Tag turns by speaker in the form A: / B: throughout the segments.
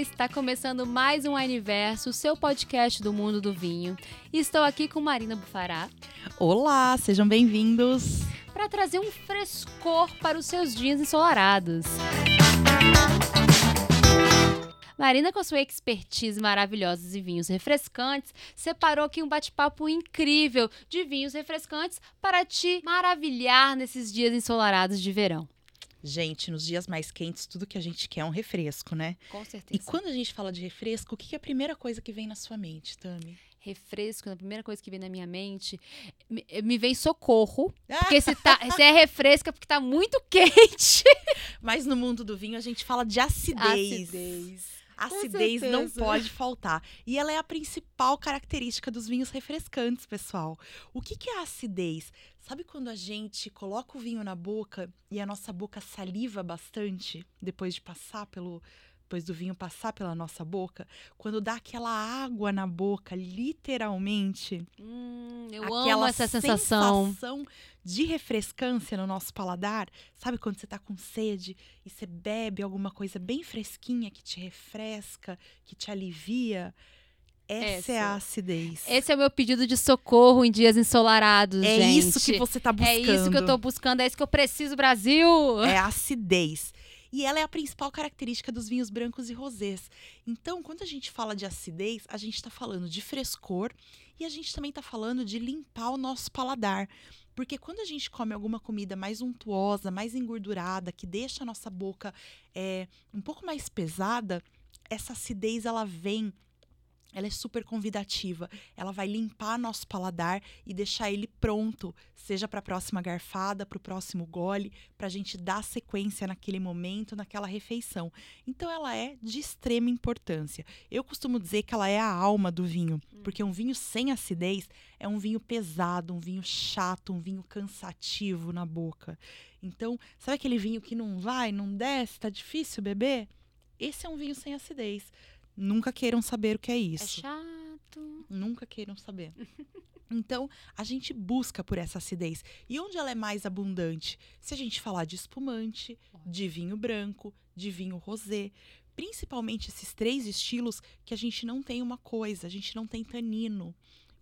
A: está começando mais um Universo, o seu podcast do mundo do vinho. Estou aqui com Marina Bufará.
B: Olá, sejam bem-vindos.
A: Para trazer um frescor para os seus dias ensolarados. Marina, com sua expertise maravilhosa em vinhos refrescantes, separou aqui um bate-papo incrível de vinhos refrescantes para te maravilhar nesses dias ensolarados de verão.
B: Gente, nos dias mais quentes, tudo que a gente quer é um refresco, né?
A: Com certeza.
B: E quando a gente fala de refresco, o que é a primeira coisa que vem na sua mente, Tami?
A: refresco, a primeira coisa que vem na minha mente, me, me vem socorro. Porque se, tá, se é refresca, porque tá muito quente.
B: Mas no mundo do vinho a gente fala de acidez.
A: Acidez.
B: Acidez não pode faltar. E ela é a principal característica dos vinhos refrescantes, pessoal. O que, que é a acidez? Sabe quando a gente coloca o vinho na boca e a nossa boca saliva bastante depois de passar pelo depois do vinho passar pela nossa boca, quando dá aquela água na boca, literalmente.
A: Hum, eu amo essa sensação.
B: sensação de refrescância no nosso paladar. Sabe quando você tá com sede e você bebe alguma coisa bem fresquinha que te refresca, que te alivia? Essa, Essa, é a acidez.
A: Esse é o meu pedido de socorro em dias ensolarados,
B: é
A: gente.
B: isso que você tá buscando.
A: É isso que eu tô buscando, é isso que eu preciso, Brasil.
B: É a acidez. E ela é a principal característica dos vinhos brancos e rosés. Então, quando a gente fala de acidez, a gente está falando de frescor e a gente também está falando de limpar o nosso paladar. Porque quando a gente come alguma comida mais untuosa, mais engordurada, que deixa a nossa boca é, um pouco mais pesada, essa acidez ela vem ela é super convidativa. Ela vai limpar nosso paladar e deixar ele pronto, seja para a próxima garfada, para o próximo gole, para a gente dar sequência naquele momento, naquela refeição. Então, ela é de extrema importância. Eu costumo dizer que ela é a alma do vinho, hum. porque um vinho sem acidez é um vinho pesado, um vinho chato, um vinho cansativo na boca. Então, sabe aquele vinho que não vai, não desce, tá difícil beber? Esse é um vinho sem acidez. Nunca queiram saber o que é isso.
A: É chato.
B: Nunca queiram saber. Então, a gente busca por essa acidez. E onde ela é mais abundante? Se a gente falar de espumante, de vinho branco, de vinho rosé, principalmente esses três estilos que a gente não tem uma coisa, a gente não tem tanino.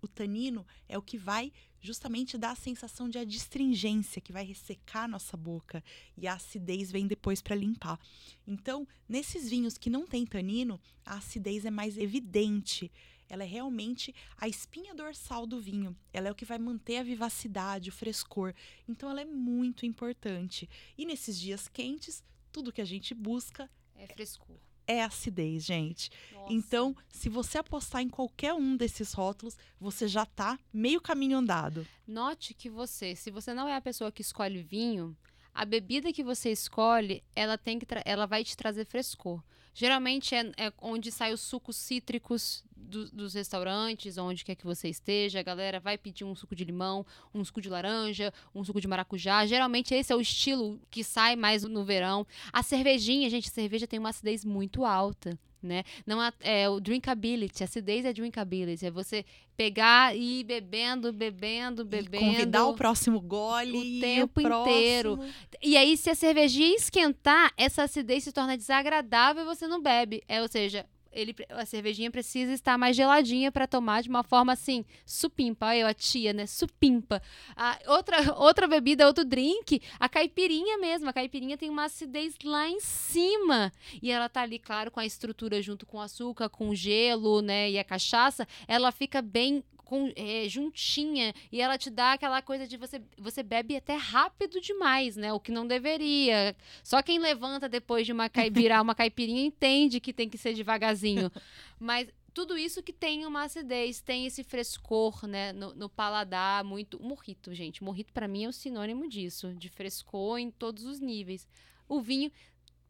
B: O tanino é o que vai justamente dar a sensação de adstringência, que vai ressecar a nossa boca e a acidez vem depois para limpar. Então, nesses vinhos que não tem tanino, a acidez é mais evidente. Ela é realmente a espinha dorsal do vinho. Ela é o que vai manter a vivacidade, o frescor. Então, ela é muito importante. E nesses dias quentes, tudo que a gente busca
A: é frescor
B: é acidez, gente. Nossa. Então, se você apostar em qualquer um desses rótulos, você já tá meio caminho andado.
A: Note que você, se você não é a pessoa que escolhe vinho, a bebida que você escolhe, ela tem que ela vai te trazer frescor. Geralmente é, é onde saem os sucos cítricos do, dos restaurantes, onde quer que você esteja. A galera vai pedir um suco de limão, um suco de laranja, um suco de maracujá. Geralmente esse é o estilo que sai mais no verão. A cervejinha, gente, a cerveja tem uma acidez muito alta né? Não é, é, o drinkability, acidez é drinkability, é você pegar e ir bebendo, bebendo, bebendo. E
B: convidar o próximo gole
A: o tempo o inteiro. E aí, se a cervejinha esquentar, essa acidez se torna desagradável e você não bebe. É, ou seja, ele, a cervejinha precisa estar mais geladinha para tomar de uma forma assim, supimpa. Olha eu, a tia, né? Supimpa. A, outra, outra bebida, outro drink, a caipirinha mesmo. A caipirinha tem uma acidez lá em cima. E ela tá ali, claro, com a estrutura junto com o açúcar, com o gelo, né? E a cachaça, ela fica bem com, é, juntinha e ela te dá aquela coisa de você você bebe até rápido demais, né? O que não deveria. Só quem levanta depois de uma virar uma caipirinha entende que tem que ser devagarzinho. Mas tudo isso que tem uma acidez, tem esse frescor, né, no, no paladar, muito. Morrito, gente. Morrito para mim é o sinônimo disso, de frescor em todos os níveis. O vinho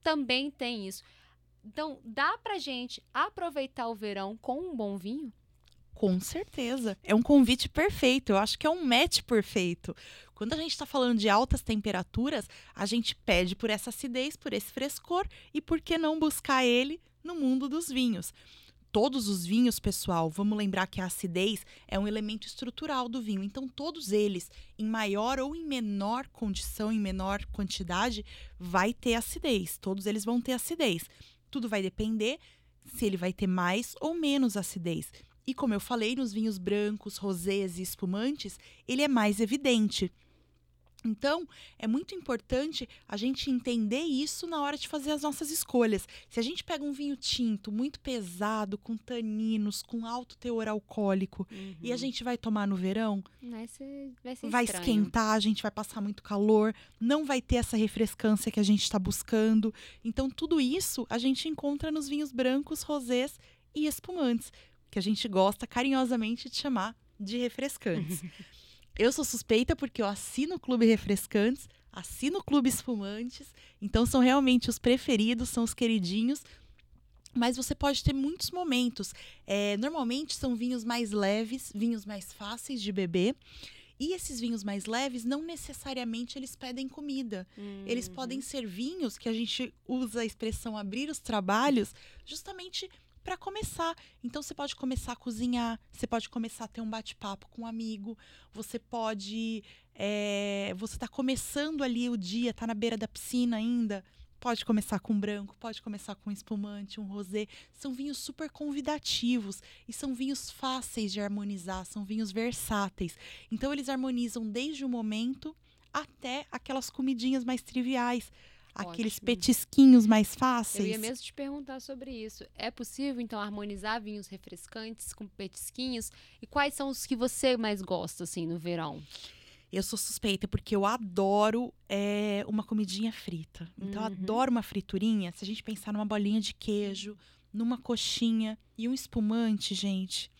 A: também tem isso. Então, dá pra gente aproveitar o verão com um bom vinho?
B: Com certeza. É um convite perfeito. Eu acho que é um match perfeito. Quando a gente está falando de altas temperaturas, a gente pede por essa acidez, por esse frescor e por que não buscar ele no mundo dos vinhos? Todos os vinhos, pessoal, vamos lembrar que a acidez é um elemento estrutural do vinho. Então, todos eles, em maior ou em menor condição, em menor quantidade, vai ter acidez. Todos eles vão ter acidez. Tudo vai depender se ele vai ter mais ou menos acidez. E como eu falei, nos vinhos brancos, rosés e espumantes, ele é mais evidente. Então, é muito importante a gente entender isso na hora de fazer as nossas escolhas. Se a gente pega um vinho tinto muito pesado, com taninos, com alto teor alcoólico, uhum. e a uhum. gente vai tomar no verão,
A: vai, ser, vai, ser
B: vai esquentar, a gente vai passar muito calor, não vai ter essa refrescância que a gente está buscando. Então, tudo isso a gente encontra nos vinhos brancos, rosés e espumantes, que a gente gosta carinhosamente de chamar de refrescantes. Eu sou suspeita porque eu assino o Clube Refrescantes, assino o Clube Espumantes, então são realmente os preferidos, são os queridinhos. Mas você pode ter muitos momentos. É, normalmente são vinhos mais leves, vinhos mais fáceis de beber. E esses vinhos mais leves, não necessariamente eles pedem comida. Uhum. Eles podem ser vinhos que a gente usa a expressão abrir os trabalhos, justamente para começar. Então você pode começar a cozinhar, você pode começar a ter um bate-papo com um amigo, você pode. É, você está começando ali o dia, está na beira da piscina ainda. Pode começar com branco, pode começar com espumante, um rosé. São vinhos super convidativos e são vinhos fáceis de harmonizar, são vinhos versáteis. Então eles harmonizam desde o momento até aquelas comidinhas mais triviais aqueles Ótimo. petisquinhos mais fáceis.
A: Eu ia mesmo te perguntar sobre isso. É possível, então, harmonizar vinhos refrescantes com petisquinhos? E quais são os que você mais gosta, assim, no verão?
B: Eu sou suspeita porque eu adoro é, uma comidinha frita. Então, uhum. eu adoro uma friturinha. Se a gente pensar numa bolinha de queijo, numa coxinha e um espumante, gente.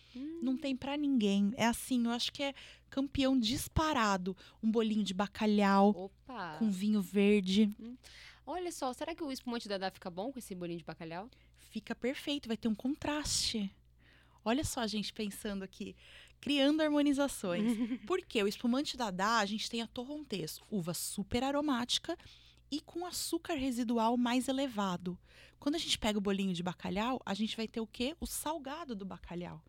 B: Não tem para ninguém. É assim, eu acho que é campeão disparado. Um bolinho de bacalhau
A: Opa.
B: com vinho verde. Hum.
A: Olha só, será que o espumante da Dá fica bom com esse bolinho de bacalhau?
B: Fica perfeito, vai ter um contraste. Olha só a gente pensando aqui, criando harmonizações. Porque o espumante da Dá, a gente tem a torrontés, uva super aromática e com açúcar residual mais elevado. Quando a gente pega o bolinho de bacalhau, a gente vai ter o quê? O salgado do bacalhau.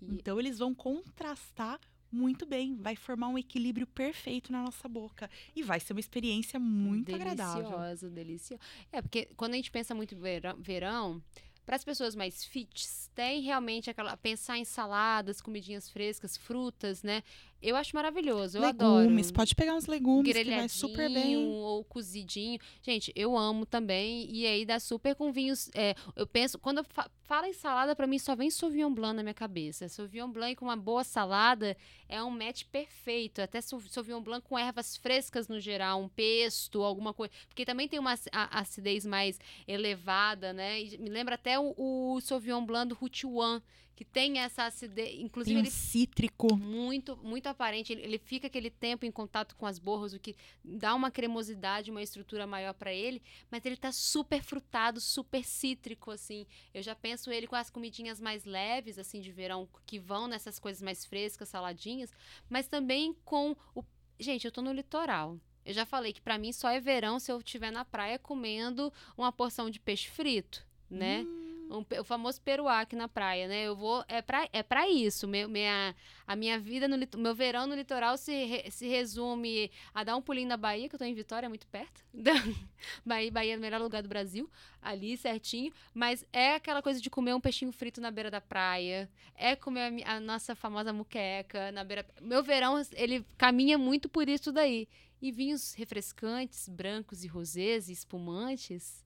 B: E... Então eles vão contrastar muito bem, vai formar um equilíbrio perfeito na nossa boca e vai ser uma experiência muito
A: deliciosa,
B: agradável.
A: Deliciosa, deliciosa. É, porque quando a gente pensa muito verão, verão para as pessoas mais fits, tem realmente aquela pensar em saladas, comidinhas frescas, frutas, né? Eu acho maravilhoso, eu
B: legumes,
A: adoro.
B: Legumes, pode pegar uns legumes que vai super bem.
A: ou cozidinho. Gente, eu amo também. E aí dá super com vinhos. É, eu penso, quando eu fa falo em salada, para mim só vem Sauvignon Blanc na minha cabeça. Sauvignon Blanc com uma boa salada é um match perfeito. Até Sauvignon Blanc com ervas frescas no geral, um pesto, alguma coisa. Porque também tem uma acidez mais elevada, né? E me lembra até o, o Sauvignon Blanc do Hutuan que tem essa acidez, inclusive
B: tem um
A: ele
B: cítrico
A: muito muito aparente, ele, ele, fica aquele tempo em contato com as borras, o que dá uma cremosidade, uma estrutura maior para ele, mas ele tá super frutado, super cítrico assim. Eu já penso ele com as comidinhas mais leves assim de verão que vão nessas coisas mais frescas, saladinhas, mas também com o Gente, eu tô no litoral. Eu já falei que para mim só é verão se eu estiver na praia comendo uma porção de peixe frito, né? Hum um, o famoso peruá aqui na praia, né? Eu vou. É pra, é pra isso. Meu, minha, a minha vida, no meu verão no litoral se, re, se resume a dar um pulinho na Bahia, que eu tô em Vitória, muito perto. Bahia, Bahia é o melhor lugar do Brasil, ali certinho. Mas é aquela coisa de comer um peixinho frito na beira da praia. É comer a, a nossa famosa muqueca na beira. Meu verão, ele caminha muito por isso daí. E vinhos refrescantes, brancos e rosés e espumantes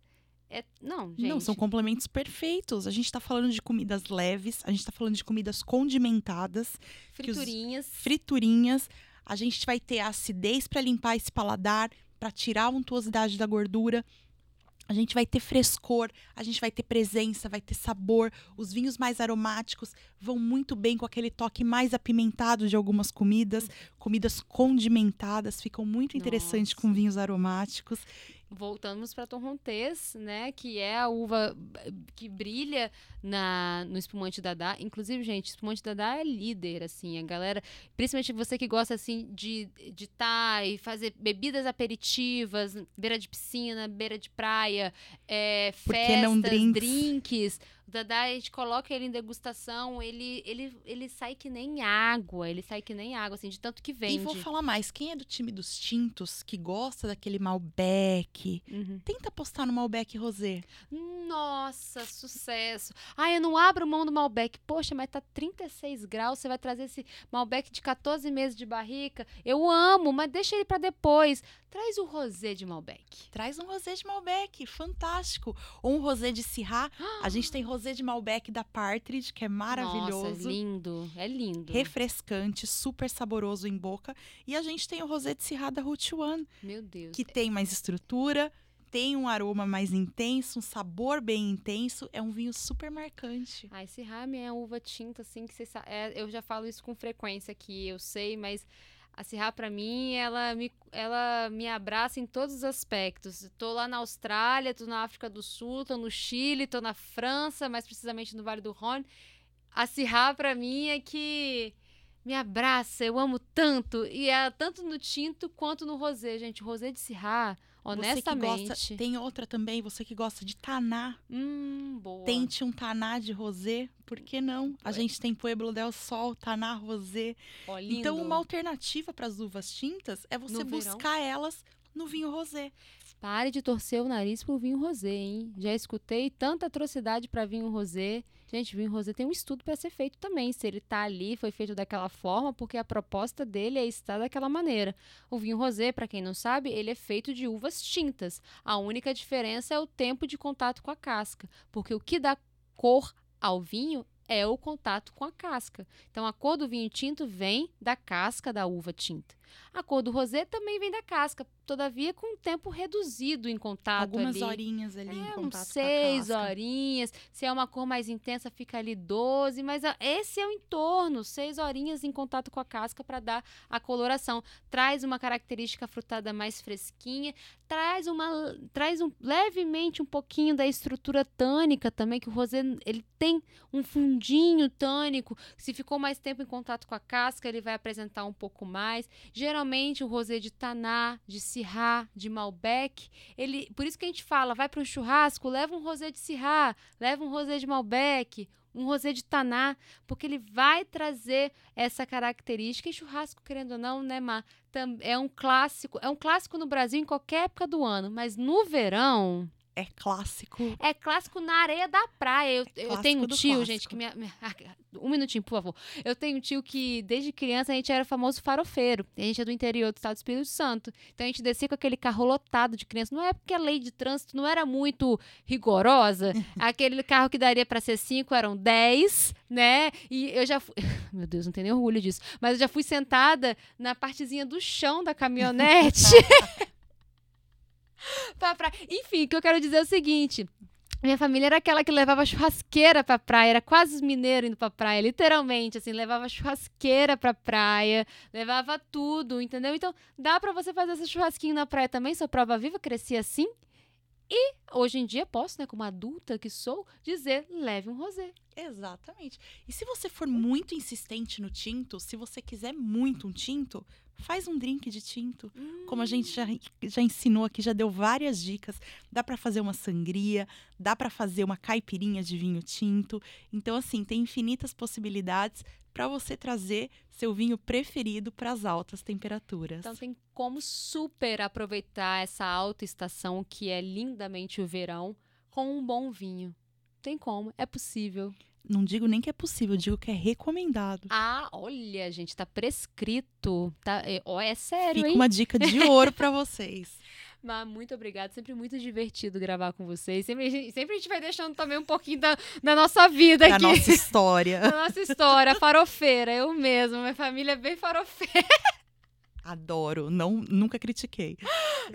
A: é, não, gente.
B: Não, são complementos perfeitos. A gente está falando de comidas leves, a gente está falando de comidas condimentadas.
A: Friturinhas.
B: Os, friturinhas. A gente vai ter acidez para limpar esse paladar, para tirar a untuosidade da gordura. A gente vai ter frescor, a gente vai ter presença, vai ter sabor. Os vinhos mais aromáticos vão muito bem com aquele toque mais apimentado de algumas comidas. Comidas condimentadas ficam muito interessantes com vinhos aromáticos
A: voltamos para Torrontés, né, que é a uva que brilha na no espumante Dadá. Inclusive, gente, espumante Dadá é líder, assim, a galera, principalmente você que gosta assim de de estar tá e fazer bebidas aperitivas, beira de piscina, beira de praia, é, festas, drink? drinks O Dadá, a gente coloca ele em degustação, ele, ele, ele sai que nem água. Ele sai que nem água, assim, de tanto que vende.
B: E vou falar mais, quem é do time dos tintos, que gosta daquele Malbec,
A: Uhum.
B: tenta postar no Malbec Rosé.
A: Nossa, sucesso. Ai, eu não abro mão do Malbec. Poxa, mas tá 36 graus, você vai trazer esse Malbec de 14 meses de barrica. Eu amo, mas deixa ele pra depois. Traz o rosé de Malbec.
B: Traz um rosé de Malbec, fantástico. Ou um rosé de Syrah. A gente tem rosé de Malbec da Partridge, que é maravilhoso.
A: Nossa, lindo. É lindo.
B: refrescante, super saboroso em boca. E a gente tem o rosé de Syrah da Route One,
A: Meu Deus.
B: que tem mais estrutura, tem um aroma mais intenso, um sabor bem intenso. É um vinho super marcante.
A: Ah, esse Rame é uva tinta, assim, que você sabe. eu já falo isso com frequência aqui, eu sei, mas a Syrah, pra mim, ela me, ela me abraça em todos os aspectos. Tô lá na Austrália, tô na África do Sul, tô no Chile, tô na França, mais precisamente no Vale do Rhône. A Syrah, pra mim, é que me abraça, eu amo tanto. E é tanto no tinto quanto no rosé, gente. Rosé de Syrah, honestamente...
B: Gosta, tem outra também, você que gosta de taná.
A: Hum, boa.
B: Tente um taná de rosé, por que não? A
A: Ué.
B: gente tem Pueblo del Sol, taná rosé.
A: Lindo.
B: Então, uma alternativa para as uvas tintas é você
A: No verão.
B: buscar elas no vinho rosé.
A: Pare de torcer o nariz pro vinho rosé, hein? Já escutei tanta atrocidade para vinho rosé. Gente, vinho rosé tem um estudo para ser feito também. Se ele tá ali, foi feito daquela forma, porque a proposta dele é estar daquela maneira. O vinho rosé, para quem não sabe, ele é feito de uvas tintas. A única diferença é o tempo de contato com a casca, porque o que dá cor ao vinho é o contato com a casca. Então a cor do vinho tinto vem da casca da uva tinta. A cor do rosé também vem da casca, todavia com um tempo reduzido em contato
B: Algumas
A: ali.
B: horinhas ali em
A: É,
B: contato
A: uns seis horinhas. Se é uma cor mais intensa, fica ali 12. Mas esse é o entorno, seis horinhas em contato com a casca para dar a coloração. Traz uma característica frutada mais fresquinha, traz uma, traz um, levemente um pouquinho da estrutura tânica também, que o rosé ele tem um fundinho tânico. Se ficou mais tempo em contato com a casca, ele vai apresentar um pouco mais. Geralmente o rosé de taná, de syrah, de malbec, ele, por isso que a gente fala, vai para um churrasco, leva um rosé de syrah, leva um rosé de malbec, um rosé de taná, porque ele vai trazer essa característica. E churrasco, querendo ou não, né? Tam- É um clássico, é um clássico no Brasil em qualquer época do ano, mas no verão
B: É clássico.
A: é clássico na areia da praia. Eu, eu
B: clássico
A: tenho um tio, gente, que minha, minha- Um minutinho, por favor. Eu tenho um tio que, desde criança, a gente era famoso farofeiro. A gente é do interior do estado do Espírito Santo. Então a gente descia com aquele carro lotado de criança. Não é porque a lei de trânsito não era muito rigorosa. aquele carro que daria para ser cinco eram dez, né? E eu já fui. Meu Deus, não tenho nem orgulho disso. Mas eu já fui sentada na partezinha do chão da caminhonete. pra praia. Enfim, o que eu quero dizer é o seguinte. Minha família era aquela que levava churrasqueira pra praia, era quase os mineiros indo pra praia, literalmente, assim, levava churrasqueira pra praia, levava tudo, entendeu? Então, dá pra você fazer esse churrasquinho na praia também, sou prova viva, cresci assim. E hoje em dia posso, né, como adulta que sou, dizer, leve um rosé.
B: Exatamente. E se você for muito insistente no tinto, se você quiser muito um tinto, faz um drink de tinto. Como a gente já, já ensinou aqui, já deu várias dicas. Dá pra fazer uma sangria, dá pra fazer uma caipirinha de vinho tinto. Então, assim, tem infinitas possibilidades para você trazer seu vinho preferido para as altas temperaturas.
A: Então tem como super aproveitar essa alta estação que é lindamente o verão com um bom vinho. Tem como, é possível.
B: Não digo nem que é possível, digo que é recomendado.
A: Ah, olha, gente, tá prescrito. Tá, é, ó, é sério,
B: Fica
A: hein?
B: uma dica de ouro para vocês.
A: Mas muito obrigada, sempre muito divertido gravar com vocês. Sempre, sempre a gente vai deixando também um pouquinho da, da nossa vida
B: Da
A: aqui.
B: nossa história.
A: Da nossa história, farofeira, eu mesma. Minha família é bem farofeira.
B: Adoro, não, nunca critiquei.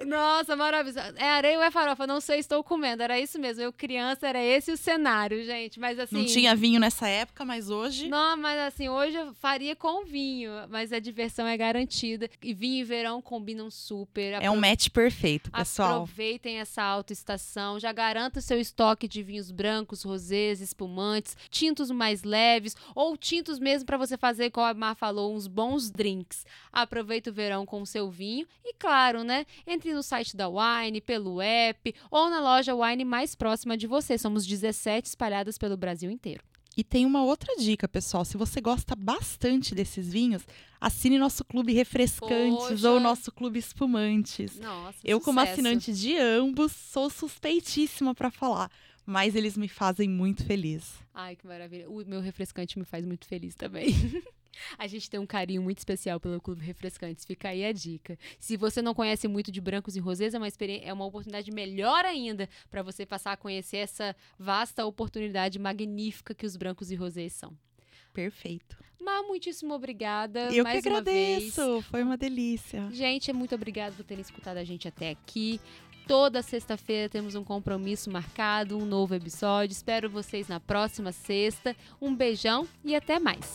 A: Nossa, maravilhoso. É areia ou é farofa? Não sei, estou comendo. Era isso mesmo. Eu criança, era esse o cenário, gente. Mas assim.
B: Não tinha vinho nessa época, mas hoje
A: Não, mas assim, hoje eu faria com vinho, mas a diversão é garantida. E vinho e verão combinam super.
B: é um match perfeito, pessoal.
A: Aproveitem essa alta estação, já garanta o seu estoque de vinhos brancos, rosés, espumantes, tintos mais leves ou tintos mesmo para você fazer, como a Mar falou, uns bons drinks. Aproveita o verão com o seu vinho e, claro, né, entre entre no site da Wine, pelo app ou na loja Wine mais próxima de você. Somos 17 espalhadas pelo Brasil inteiro.
B: E tem uma outra dica, pessoal. Se você gosta bastante desses vinhos, assine nosso clube refrescantes
A: Poxa.
B: ou nosso clube espumantes.
A: Nossa,
B: Eu, como
A: sucesso.
B: assinante de ambos, sou suspeitíssima para falar, mas eles me fazem muito feliz.
A: Ai, que maravilha. O meu refrescante me faz muito feliz também. A gente tem um carinho muito especial pelo Clube Refrescantes. Fica aí a dica. Se você não conhece muito de brancos e rosés, é uma, é uma oportunidade melhor ainda para você passar a conhecer essa vasta oportunidade magnífica que os brancos e rosés são.
B: Perfeito.
A: Mas muitíssimo obrigada.
B: Eu
A: mais
B: que
A: uma vez.
B: agradeço, foi uma delícia.
A: Gente, muito obrigada por terem escutado a gente até aqui. Toda sexta-feira temos um compromisso marcado, um novo episódio. Espero vocês na próxima sexta. Um beijão e até mais.